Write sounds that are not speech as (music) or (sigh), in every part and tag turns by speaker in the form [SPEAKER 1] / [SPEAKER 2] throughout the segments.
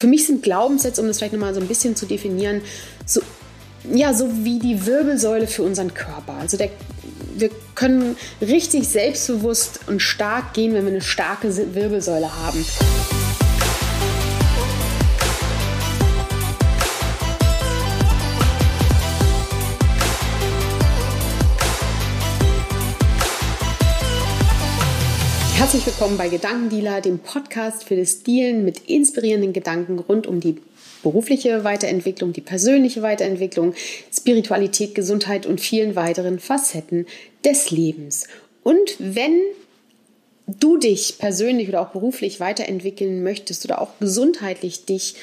[SPEAKER 1] Für mich sind Glaubenssätze, um das vielleicht nochmal so ein bisschen zu definieren, so, ja, so wie die Wirbelsäule für unseren Körper. Also der, wir können richtig selbstbewusst und stark gehen, wenn wir eine starke Wirbelsäule haben. Herzlich willkommen bei Gedankendealer, dem Podcast für das Dealen mit inspirierenden Gedanken rund um die berufliche Weiterentwicklung, die persönliche Weiterentwicklung, Spiritualität, Gesundheit und vielen weiteren Facetten des Lebens. Und wenn du dich persönlich oder auch beruflich weiterentwickeln möchtest oder auch gesundheitlich dich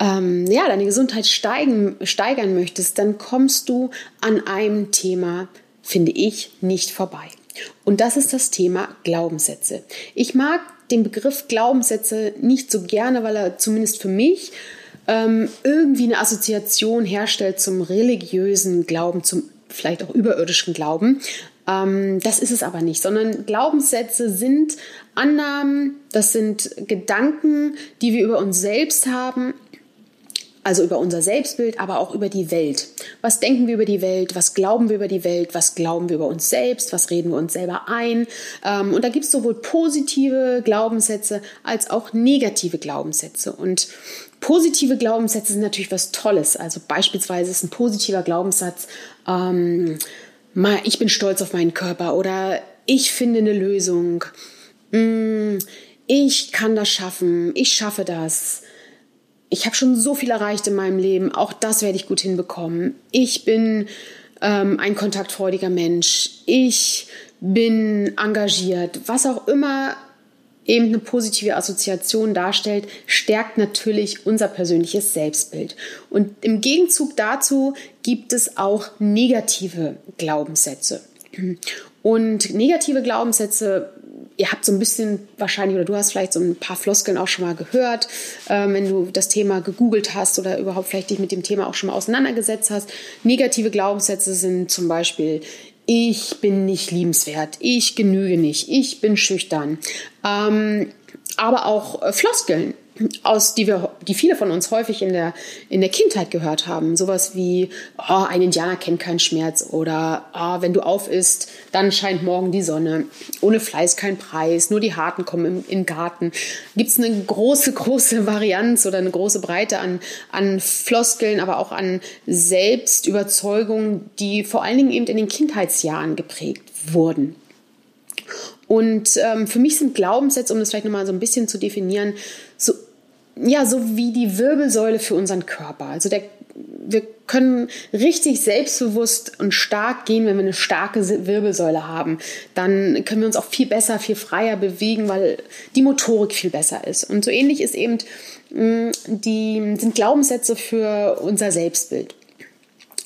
[SPEAKER 1] ähm, ja, deine Gesundheit steigen, steigern möchtest, dann kommst du an einem Thema, finde ich, nicht vorbei. Und das ist das Thema Glaubenssätze. Ich mag den Begriff Glaubenssätze nicht so gerne, weil er zumindest für mich ähm, irgendwie eine Assoziation herstellt zum religiösen Glauben, zum vielleicht auch überirdischen Glauben. Ähm, das ist es aber nicht, sondern Glaubenssätze sind Annahmen, das sind Gedanken, die wir über uns selbst haben, also über unser Selbstbild, aber auch über die Welt. Was denken wir über die Welt? Was glauben wir über die Welt? Was glauben wir über uns selbst? Was reden wir uns selber ein? Ähm, und da gibt es sowohl positive Glaubenssätze als auch negative Glaubenssätze. Und positive Glaubenssätze sind natürlich was Tolles. Also beispielsweise ist ein positiver Glaubenssatz, ähm, ich bin stolz auf meinen Körper oder ich finde eine Lösung. Mm, ich kann das schaffen. Ich schaffe das ich habe schon so viel erreicht in meinem Leben, auch das werde ich gut hinbekommen. Ich bin ähm, ein kontaktfreudiger Mensch, ich bin engagiert, was auch immer eben eine positive Assoziation darstellt, stärkt natürlich unser persönliches Selbstbild. Und im Gegenzug dazu gibt es auch negative Glaubenssätze. Und negative Glaubenssätze ihr habt so ein bisschen wahrscheinlich, oder du hast vielleicht so ein paar Floskeln auch schon mal gehört, äh, wenn du das Thema gegoogelt hast oder überhaupt vielleicht dich mit dem Thema auch schon mal auseinandergesetzt hast. Negative Glaubenssätze sind zum Beispiel, ich bin nicht liebenswert, ich genüge nicht, ich bin schüchtern. Ähm, aber auch äh, Floskeln aus, die wir, die viele von uns häufig in der, in der Kindheit gehört haben. Sowas wie, oh, ein Indianer kennt keinen Schmerz oder oh, wenn du auf isst, dann scheint morgen die Sonne. Ohne Fleiß kein Preis, nur die Harten kommen im, im Garten. Gibt es eine große, große Varianz oder eine große Breite an, an Floskeln, aber auch an Selbstüberzeugungen, die vor allen Dingen eben in den Kindheitsjahren geprägt wurden. Und ähm, für mich sind Glaubenssätze, um das vielleicht nochmal so ein bisschen zu definieren, ja, so wie die Wirbelsäule für unseren Körper. Also der, wir können richtig selbstbewusst und stark gehen, wenn wir eine starke Wirbelsäule haben. Dann können wir uns auch viel besser, viel freier bewegen, weil die Motorik viel besser ist. Und so ähnlich ist eben mm, die, sind Glaubenssätze für unser Selbstbild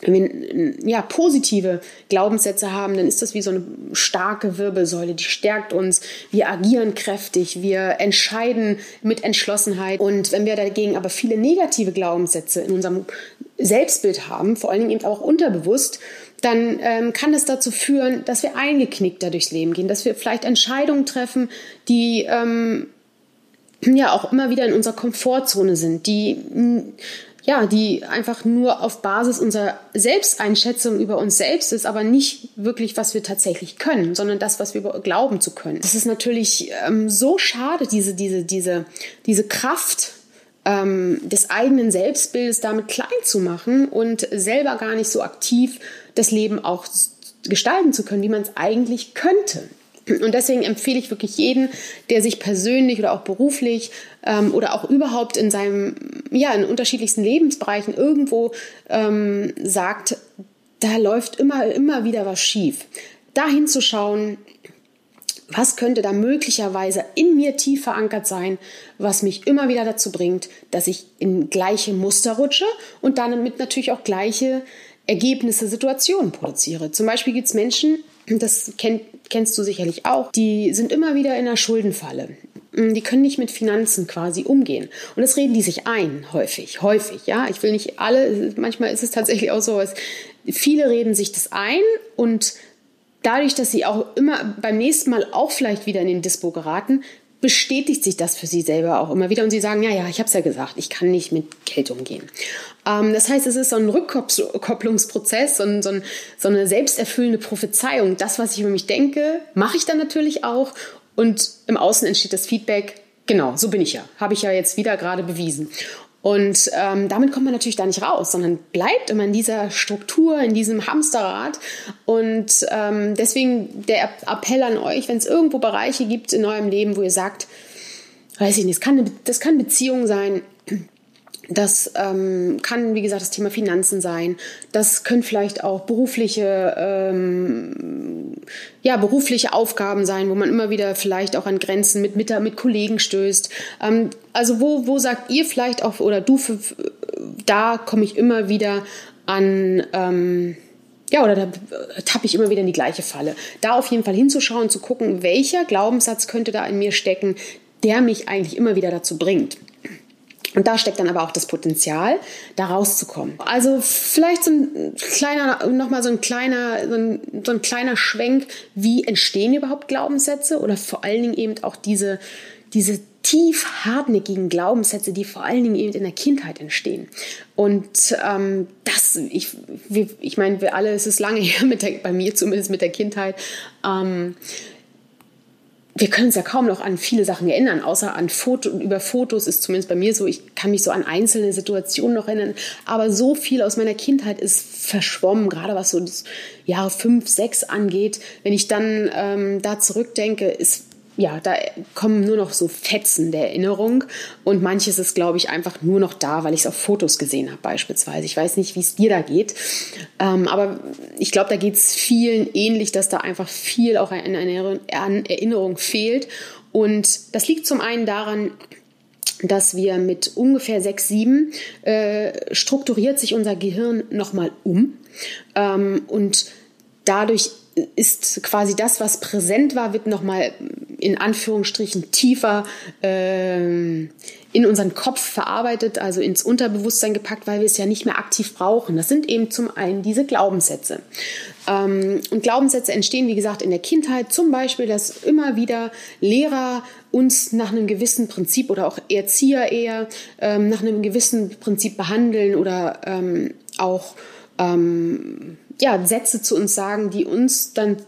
[SPEAKER 1] wenn wir ja, positive Glaubenssätze haben, dann ist das wie so eine starke Wirbelsäule, die stärkt uns. Wir agieren kräftig, wir entscheiden mit Entschlossenheit. Und wenn wir dagegen aber viele negative Glaubenssätze in unserem Selbstbild haben, vor allen Dingen eben auch unterbewusst, dann ähm, kann es dazu führen, dass wir eingeknickter durchs Leben gehen, dass wir vielleicht Entscheidungen treffen, die ähm, ja auch immer wieder in unserer Komfortzone sind, die ja, die einfach nur auf Basis unserer Selbsteinschätzung über uns selbst ist, aber nicht wirklich, was wir tatsächlich können, sondern das, was wir glauben zu können. Das ist natürlich ähm, so schade, diese, diese, diese, diese Kraft ähm, des eigenen Selbstbildes damit klein zu machen und selber gar nicht so aktiv das Leben auch gestalten zu können, wie man es eigentlich könnte. Und deswegen empfehle ich wirklich jeden, der sich persönlich oder auch beruflich ähm, oder auch überhaupt in seinem, ja, in unterschiedlichsten Lebensbereichen irgendwo ähm, sagt, da läuft immer, immer wieder was schief. Da hinzuschauen, was könnte da möglicherweise in mir tief verankert sein, was mich immer wieder dazu bringt, dass ich in gleiche Muster rutsche und damit natürlich auch gleiche Ergebnisse, Situationen produziere. Zum Beispiel gibt es Menschen, das kennt, kennst du sicherlich auch, die sind immer wieder in einer Schuldenfalle. Mm, die können nicht mit Finanzen quasi umgehen. Und das reden die sich ein, häufig, häufig, ja. Ich will nicht alle, manchmal ist es tatsächlich auch so, viele reden sich das ein und dadurch, dass sie auch immer beim nächsten Mal auch vielleicht wieder in den Dispo geraten, bestätigt sich das für sie selber auch immer wieder und sie sagen, ja, ja, ich habe es ja gesagt, ich kann nicht mit Geld umgehen. Ähm, das heißt, es ist so ein Rückkopplungsprozess, ein, so, ein, so eine selbsterfüllende Prophezeiung. Das, was ich über mich denke, mache ich dann natürlich auch und im Außen entsteht das Feedback, genau, so bin ich ja, habe ich ja jetzt wieder gerade bewiesen. Und ähm, damit kommt man natürlich da nicht raus, sondern bleibt immer in dieser Struktur, in diesem Hamsterrad. Und ähm, deswegen der Appell an euch, wenn es irgendwo Bereiche gibt in eurem Leben, wo ihr sagt, weiß ich nicht, das kann, das kann Beziehung sein, das ähm, kann, wie gesagt, das Thema Finanzen sein. Das können vielleicht auch berufliche, ähm, ja, berufliche Aufgaben sein, wo man immer wieder vielleicht auch an Grenzen mit, mit, mit Kollegen stößt. Ähm, also wo, wo sagt ihr vielleicht auch, oder du, da komme ich immer wieder an, ähm, ja, oder da tappe ich immer wieder in die gleiche Falle. Da auf jeden Fall hinzuschauen, zu gucken, welcher Glaubenssatz könnte da in mir stecken, der mich eigentlich immer wieder dazu bringt. Und da steckt dann aber auch das Potenzial, da rauszukommen. Also vielleicht so ein kleiner, nochmal so ein kleiner, so ein, so ein kleiner Schwenk, wie entstehen überhaupt Glaubenssätze oder vor allen Dingen eben auch diese, diese tief hartnäckigen Glaubenssätze, die vor allen Dingen eben in der Kindheit entstehen. Und ähm, das, ich, ich meine, wir alle, es ist lange (laughs) her, mit der, bei mir zumindest mit der Kindheit. Ähm, wir können es ja kaum noch an viele Sachen erinnern, außer an Foto, über Fotos ist zumindest bei mir so, ich kann mich so an einzelne Situationen noch erinnern, aber so viel aus meiner Kindheit ist verschwommen, gerade was so das Jahre fünf, sechs angeht. Wenn ich dann ähm, da zurückdenke, ist ja, da kommen nur noch so Fetzen der Erinnerung. Und manches ist, glaube ich, einfach nur noch da, weil ich es auf Fotos gesehen habe beispielsweise. Ich weiß nicht, wie es dir da geht, ähm, aber ich glaube, da geht es vielen ähnlich, dass da einfach viel auch an, an Erinnerung fehlt. Und das liegt zum einen daran, dass wir mit ungefähr sechs, sieben äh, strukturiert sich unser Gehirn nochmal um. Ähm, und dadurch ist quasi das, was präsent war, wird nochmal in Anführungsstrichen tiefer äh, in unseren Kopf verarbeitet, also ins Unterbewusstsein gepackt, weil wir es ja nicht mehr aktiv brauchen. Das sind eben zum einen diese Glaubenssätze. Ähm, und Glaubenssätze entstehen, wie gesagt, in der Kindheit. Zum Beispiel, dass immer wieder Lehrer uns nach einem gewissen Prinzip oder auch Erzieher eher ähm, nach einem gewissen Prinzip behandeln oder ähm, auch ähm, ja, Sätze zu uns sagen, die uns dann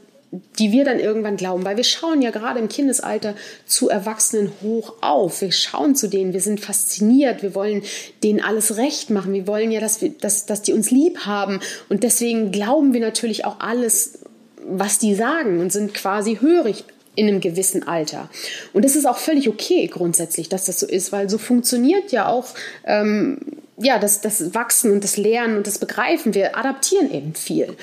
[SPEAKER 1] die wir dann irgendwann glauben, weil wir schauen ja gerade im Kindesalter zu Erwachsenen hoch auf. Wir schauen zu denen, wir sind fasziniert, wir wollen denen alles recht machen, wir wollen ja, dass, wir, dass, dass die uns lieb haben und deswegen glauben wir natürlich auch alles, was die sagen und sind quasi hörig in einem gewissen Alter. Und es ist auch völlig okay grundsätzlich, dass das so ist, weil so funktioniert ja auch ähm, ja, das, das Wachsen und das Lernen und das Begreifen, wir adaptieren eben viel.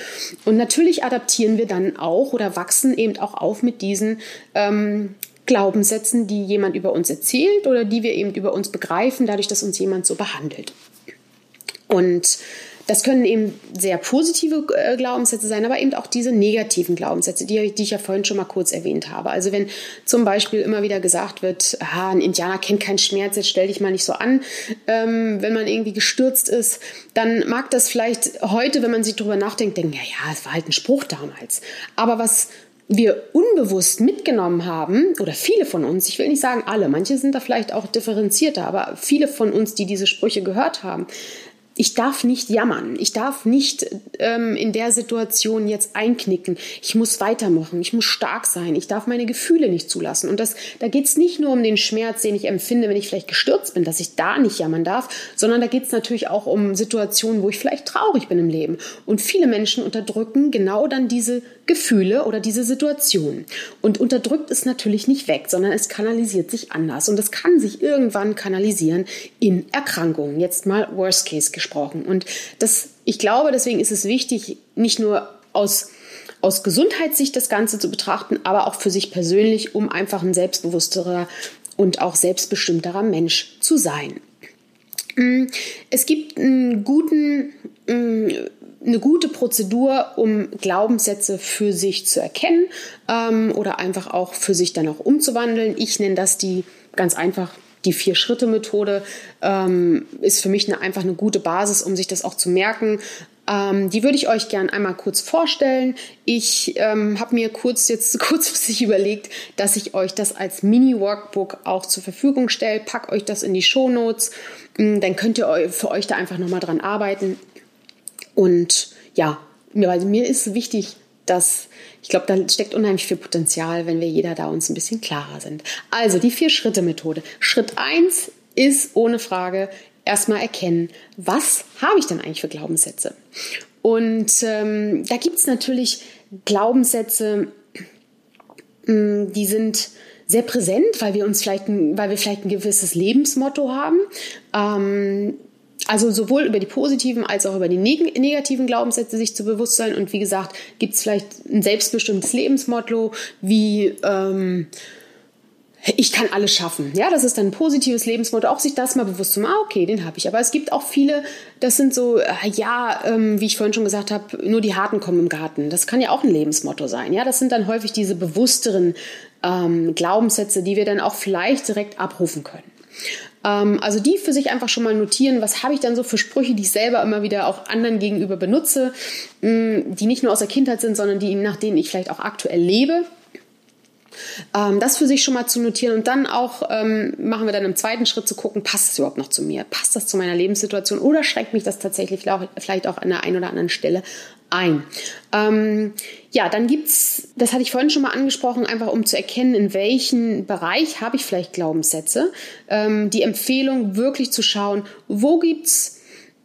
[SPEAKER 1] Und natürlich adaptieren wir dann auch oder wachsen eben auch auf mit diesen ähm, Glaubenssätzen, die jemand über uns erzählt oder die wir eben über uns begreifen, dadurch, dass uns jemand so behandelt. Und das können eben sehr positive äh, Glaubenssätze sein, aber eben auch diese negativen Glaubenssätze, die, die, ich ja vorhin schon mal kurz erwähnt habe. Also wenn zum Beispiel immer wieder gesagt wird, ah, ein Indianer kennt keinen Schmerz, jetzt stell dich mal nicht so an, ähm, wenn man irgendwie gestürzt ist, dann mag das vielleicht heute, wenn man sich darüber nachdenkt, denken, ja, ja, es war halt ein Spruch damals. Aber was wir unbewusst mitgenommen haben, oder viele von uns, ich will nicht sagen alle, manche sind da vielleicht auch differenzierter, aber viele von uns, die diese Sprüche gehört haben, ich darf nicht jammern. Ich darf nicht ähm, in der Situation jetzt einknicken. Ich muss weitermachen. Ich muss stark sein. Ich darf meine Gefühle nicht zulassen. Und das, da geht es nicht nur um den Schmerz, den ich empfinde, wenn ich vielleicht gestürzt bin, dass ich da nicht jammern darf, sondern da geht es natürlich auch um Situationen, wo ich vielleicht traurig bin im Leben. Und viele Menschen unterdrücken genau dann diese Gefühle oder diese Situation. Und unterdrückt ist natürlich nicht weg, sondern es kanalisiert sich anders. Und es kann sich irgendwann kanalisieren in Erkrankungen. Jetzt mal Worst Case gesprochen. Und das, ich glaube, deswegen ist es wichtig, nicht nur aus aus Gesundheitssicht das Ganze zu betrachten, aber auch für sich persönlich, um einfach ein selbstbewussterer und auch selbstbestimmterer Mensch zu sein. Mm, es gibt einen guten mm, eine gute Prozedur, um Glaubenssätze für sich zu erkennen ähm, oder einfach auch für sich dann auch umzuwandeln. Ich nenne das die ganz einfach die Vier-Schritte-Methode ähm, ist für mich eine, einfach eine gute Basis, um sich das auch zu merken. Ähm, die würde ich euch gern einmal kurz vorstellen. Ich ähm, habe mir kurz jetzt (laughs) kurzfristig überlegt, dass ich euch das als Mini-Workbook auch zur Verfügung stelle. Pack euch das in die Show Notes. Mm, dann könnt ihr für euch da einfach nochmal dran arbeiten. Und ja, mir ist wichtig, dass ich glaube, da steckt unheimlich viel Potenzial, wenn wir jeder da uns ein bisschen klarer sind. Also die Vier-Schritte-Methode. Schritt eins ist ohne Frage erstmal erkennen, was habe ich denn eigentlich für Glaubenssätze? Und ähm, da gibt es natürlich Glaubenssätze, mm, die sind sehr präsent, weil wir uns vielleicht, ein, weil wir vielleicht ein gewisses Lebensmotto haben. Ähm, also sowohl über die positiven als auch über die neg negativen Glaubenssätze sich zu bewusst sein. Und wie gesagt, gibt es vielleicht ein selbstbestimmtes Lebensmotto wie ähm, ich kann alles schaffen. Ja, das ist dann ein positives Lebensmotto, auch sich das mal bewusst zu machen, ah, okay, den habe ich. Aber es gibt auch viele, das sind so, äh, ja, ähm, wie ich vorhin schon gesagt habe, nur die Harten kommen im Garten. Das kann ja auch ein Lebensmotto sein. Ja, das sind dann häufig diese bewussteren ähm, Glaubenssätze, die wir dann auch vielleicht direkt abrufen können. Ähm, also die für sich einfach schon mal notieren, was habe ich dann so für Sprüche, die ich selber immer wieder auch anderen gegenüber benutze, mm, die nicht nur aus der Kindheit sind, sondern die nach denen ich vielleicht auch aktuell lebe ähm, das für sich schon mal zu notieren und dann auch ähm, machen wir dann im zweiten Schritt zu gucken, passt das überhaupt noch zu mir? Passt das zu meiner Lebenssituation oder schränkt mich das tatsächlich vielleicht auch an der einen oder anderen Stelle ein. Ähm, ja, dann gibt's, das hatte ich vorhin schon mal angesprochen, einfach um zu erkennen, in welchem Bereich habe ich vielleicht Glaubenssätze. Ähm, die Empfehlung wirklich zu schauen, wo gibt's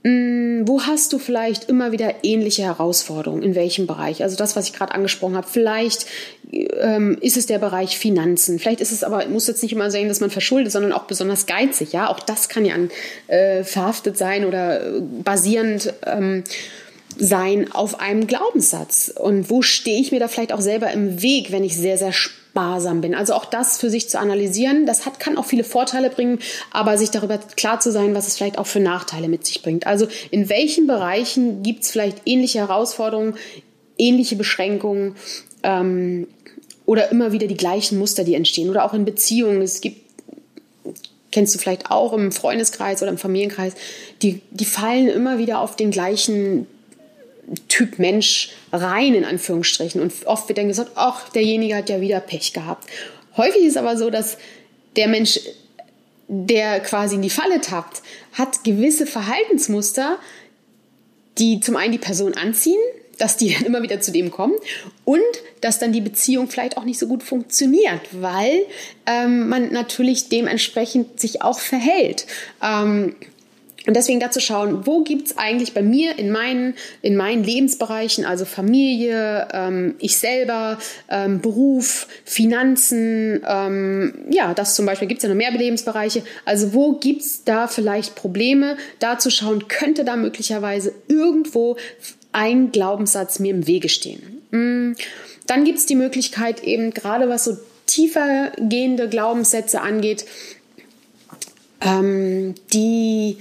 [SPEAKER 1] Mm, wo hast du vielleicht immer wieder ähnliche Herausforderungen? In welchem Bereich? Also das, was ich gerade angesprochen habe. Vielleicht ähm, ist es der Bereich Finanzen. Vielleicht ist es aber, muss jetzt nicht immer sein, dass man verschuldet, sondern auch besonders geizig. Ja, auch das kann ja an, äh, verhaftet sein oder äh, basierend ähm, sein auf einem Glaubenssatz. Und wo stehe ich mir da vielleicht auch selber im Weg, wenn ich sehr, sehr sparsam bin. Also auch das für sich zu analysieren, das hat, kann auch viele Vorteile bringen, aber sich darüber klar zu sein, was es vielleicht auch für Nachteile mit sich bringt. Also in welchen Bereichen gibt es vielleicht ähnliche Herausforderungen, ähnliche Beschränkungen ähm, oder immer wieder die gleichen Muster, die entstehen oder auch in Beziehungen. Es gibt kennst du vielleicht auch im Freundeskreis oder im Familienkreis, die, die fallen immer wieder auf den gleichen Typ Mensch rein, in Anführungsstrichen. Und oft wird dann gesagt, ach, derjenige hat ja wieder Pech gehabt. Häufig ist aber so, dass der Mensch, der quasi in die Falle tappt, hat gewisse Verhaltensmuster, die zum einen die Person anziehen, dass die dann (laughs) immer wieder zu dem kommen und dass dann die Beziehung vielleicht auch nicht so gut funktioniert, weil ähm, man natürlich dementsprechend sich auch verhält. Ähm, und deswegen dazu schauen, wo gibt es eigentlich bei mir in meinen, in meinen Lebensbereichen, also Familie, ähm, ich selber, ähm, Beruf, Finanzen, ähm, ja, das zum Beispiel gibt es ja noch mehr Lebensbereiche. Also wo gibt es da vielleicht Probleme? Da zu schauen, könnte da möglicherweise irgendwo ein Glaubenssatz mir im Wege stehen. Mm. Dann gibt es die Möglichkeit eben gerade was so tiefer gehende Glaubenssätze angeht, ähm, die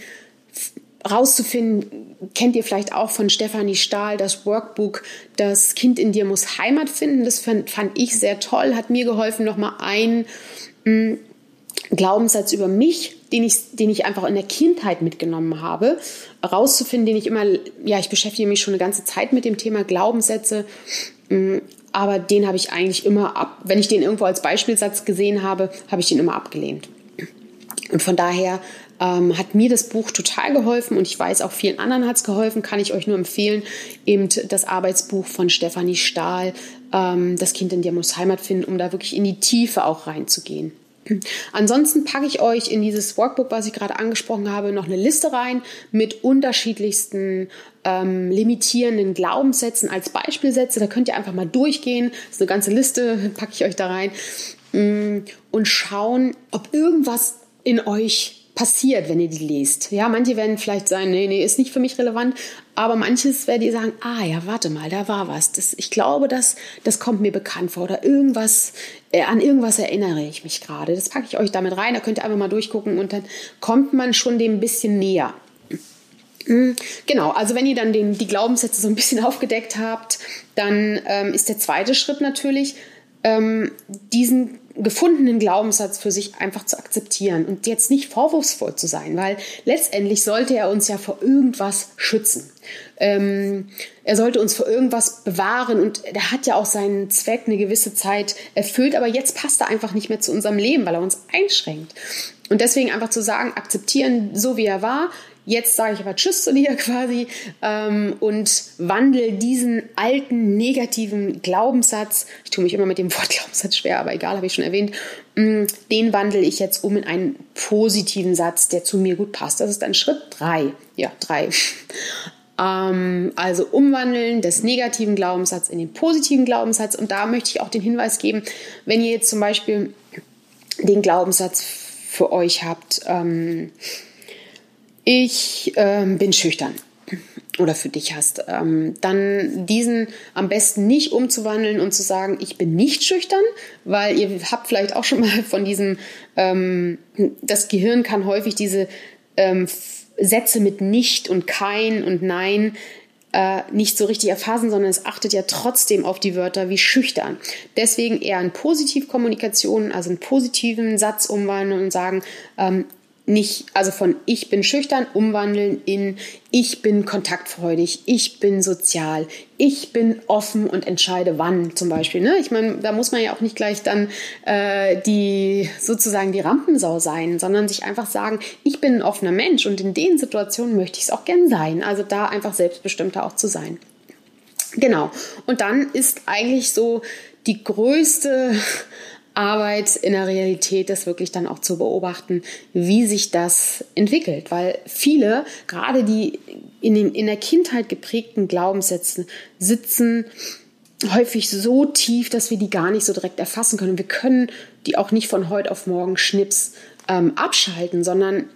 [SPEAKER 1] rauszufinden, kennt ihr vielleicht auch von Stefanie Stahl, das Workbook Das Kind in dir muss Heimat finden. Das fand, fand ich sehr toll, hat mir geholfen, nochmal einen mm, Glaubenssatz über mich, den ich, den ich einfach in der Kindheit mitgenommen habe, rauszufinden, den ich immer, ja, ich beschäftige mich schon eine ganze Zeit mit dem Thema Glaubenssätze, mm, aber den habe ich eigentlich immer ab, wenn ich den irgendwo als Beispielsatz gesehen habe, habe ich den immer abgelehnt. Und von daher ähm, hat mir das Buch total geholfen und ich weiß auch vielen anderen hat es geholfen, kann ich euch nur empfehlen, eben das Arbeitsbuch von Stefanie Stahl, ähm, Das Kind in dir muss Heimat finden, um da wirklich in die Tiefe auch reinzugehen. Ansonsten packe ich euch in dieses Workbook, was ich gerade angesprochen habe, noch eine Liste rein mit unterschiedlichsten ähm, limitierenden Glaubenssätzen als Beispielsätze. Da könnt ihr einfach mal durchgehen. Das ist eine ganze Liste, (laughs) packe ich euch da rein. Mm, und schauen, ob irgendwas in euch passiert, wenn ihr die lest. Ja, manche werden vielleicht sagen, nee, nee, ist nicht für mich relevant, aber manches werdet ihr sagen, ah ja, warte mal, da war was. Das, ich glaube, das, das kommt mir bekannt vor oder irgendwas, äh, an irgendwas erinnere ich mich gerade. Das packe ich euch damit rein, da könnt ihr einfach mal durchgucken und dann kommt man schon dem ein bisschen näher. Hm, genau, also wenn ihr dann den, die Glaubenssätze so ein bisschen (laughs) aufgedeckt habt, dann ähm, ist der zweite Schritt natürlich, ähm, diesen gefundenen Glaubenssatz für sich einfach zu akzeptieren und jetzt nicht vorwurfsvoll zu sein, weil letztendlich sollte er uns ja vor irgendwas schützen. Ähm, er sollte uns vor irgendwas bewahren und er hat ja auch seinen Zweck eine gewisse Zeit erfüllt, aber jetzt passt er einfach nicht mehr zu unserem Leben, weil er uns einschränkt. Und deswegen einfach zu sagen, akzeptieren, so wie er war, Jetzt sage ich aber Tschüss zu dir (laughs) quasi ähm, und wandle diesen alten negativen Glaubenssatz, ich tue mich immer mit dem Wort (laughs) Glaubenssatz schwer, aber egal, habe ich schon erwähnt, mm, den wandle ich jetzt um in einen positiven Satz, der zu mir gut passt. Das ist dann Schritt drei. Ja, drei. (laughs) Ähm, also umwandeln des negativen Glaubenssatzes in den positiven Glaubenssatz. Und da möchte ich auch den Hinweis geben, wenn ihr jetzt zum Beispiel den Glaubenssatz für euch habt, ähm, ich ähm, bin schüchtern oder für dich hast, ähm, dann diesen am besten nicht umzuwandeln und zu sagen, ich bin nicht schüchtern, weil ihr habt vielleicht auch schon (laughs) mal von diesem, ähm, das Gehirn kann häufig diese ähm, Sätze mit nicht und kein und nein äh, nicht so richtig erfassen, sondern es achtet ja trotzdem auf die Wörter wie schüchtern. Deswegen eher in Positivkommunikation, also einen positiven Satz umwandeln und sagen, ähm, nicht, also von ich bin schüchtern umwandeln in ich bin kontaktfreudig, ich bin sozial, ich bin offen und entscheide wann zum Beispiel. Ne? Ich meine, da muss man ja auch nicht gleich dann äh, die sozusagen die Rampensau sein, sondern sich einfach sagen, ich bin ein offener Mensch und in den Situationen möchte ich es auch gern sein. Also da einfach selbstbestimmter auch zu sein. Genau. Und dann ist eigentlich so die größte Arbeit in der Realität ist wirklich dann auch zu beobachten, wie sich das entwickelt. Weil viele, gerade die in, den, in der Kindheit geprägten Glaubenssätze, sitzen häufig so tief, dass wir die gar nicht so direkt erfassen können. Wir können die auch nicht von heute auf morgen schnips ähm, abschalten, sondern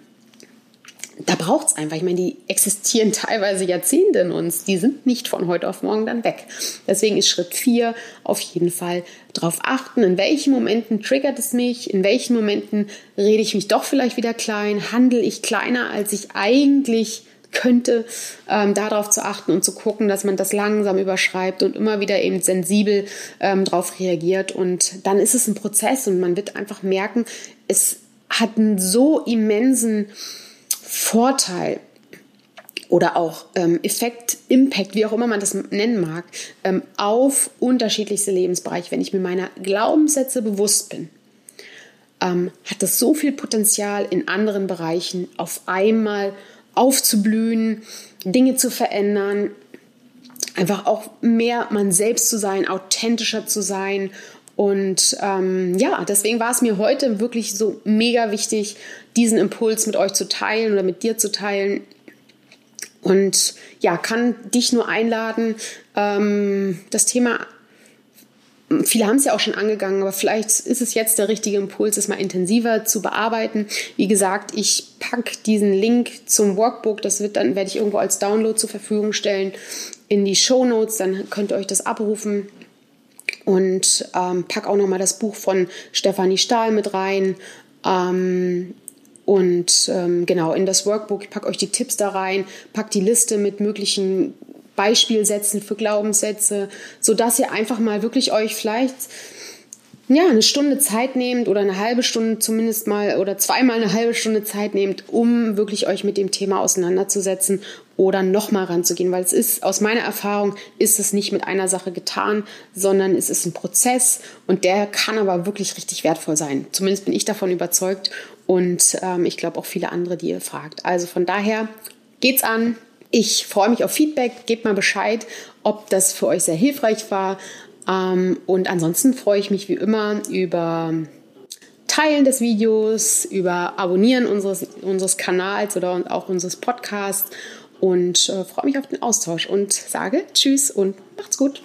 [SPEAKER 1] da braucht es einfach. Ich meine, die existieren (laughs) teilweise Jahrzehnte in uns. Die sind nicht von heute auf morgen dann weg. Deswegen ist Schritt vier auf jeden Fall darauf achten, in welchen Momenten triggert es mich, in welchen Momenten rede ich mich doch vielleicht wieder klein, handle ich kleiner, als ich eigentlich könnte, ähm, darauf zu achten und zu gucken, dass man das langsam überschreibt und immer wieder eben sensibel ähm, darauf reagiert. Und dann ist es ein Prozess und man wird einfach merken, es hat einen so immensen Vorteil oder auch ähm, Effekt, Impact, wie auch immer man das nennen mag, ähm, auf unterschiedlichste Lebensbereiche. Wenn ich mir meiner Glaubenssätze bewusst bin, ähm, hat das so viel Potenzial in anderen Bereichen auf einmal aufzublühen, Dinge zu verändern, einfach auch mehr man selbst zu sein, authentischer zu sein und ähm, ja, deswegen war es mir heute wirklich so mega wichtig, diesen Impuls mit euch zu teilen oder mit dir zu teilen. Und ja, kann dich nur einladen, ähm, das Thema, viele haben es ja auch schon angegangen, aber vielleicht ist es jetzt der richtige Impuls, es mal intensiver zu bearbeiten. Wie gesagt, ich packe diesen Link zum Workbook, das wird dann, werde ich irgendwo als Download zur Verfügung stellen, in die Show Notes, dann könnt ihr euch das abrufen und ähm, pack auch noch mal das Buch von Stefanie Stahl mit rein. Ähm, und ähm, genau in das Workbook, ich packe euch die Tipps da rein, pack die Liste mit möglichen Beispielsätzen für Glaubenssätze, sodass ihr einfach mal wirklich euch vielleicht ja, eine Stunde Zeit nehmt oder eine halbe Stunde zumindest mal oder zweimal eine halbe Stunde Zeit nehmt, um wirklich euch mit dem Thema auseinanderzusetzen oder nochmal ranzugehen, weil es ist, aus meiner Erfahrung, ist es nicht mit einer Sache getan, sondern es ist ein Prozess und der kann aber wirklich richtig wertvoll sein. Zumindest bin ich davon überzeugt und ähm, ich glaube auch viele andere, die ihr fragt. Also von daher geht's an. Ich freue mich auf Feedback. Gebt mal Bescheid, ob das für euch sehr hilfreich war. Ähm, und ansonsten freue ich mich wie immer über Teilen des Videos, über Abonnieren unseres, unseres Kanals oder auch unseres Podcasts und äh, freue mich auf den Austausch und sage Tschüss und macht's gut.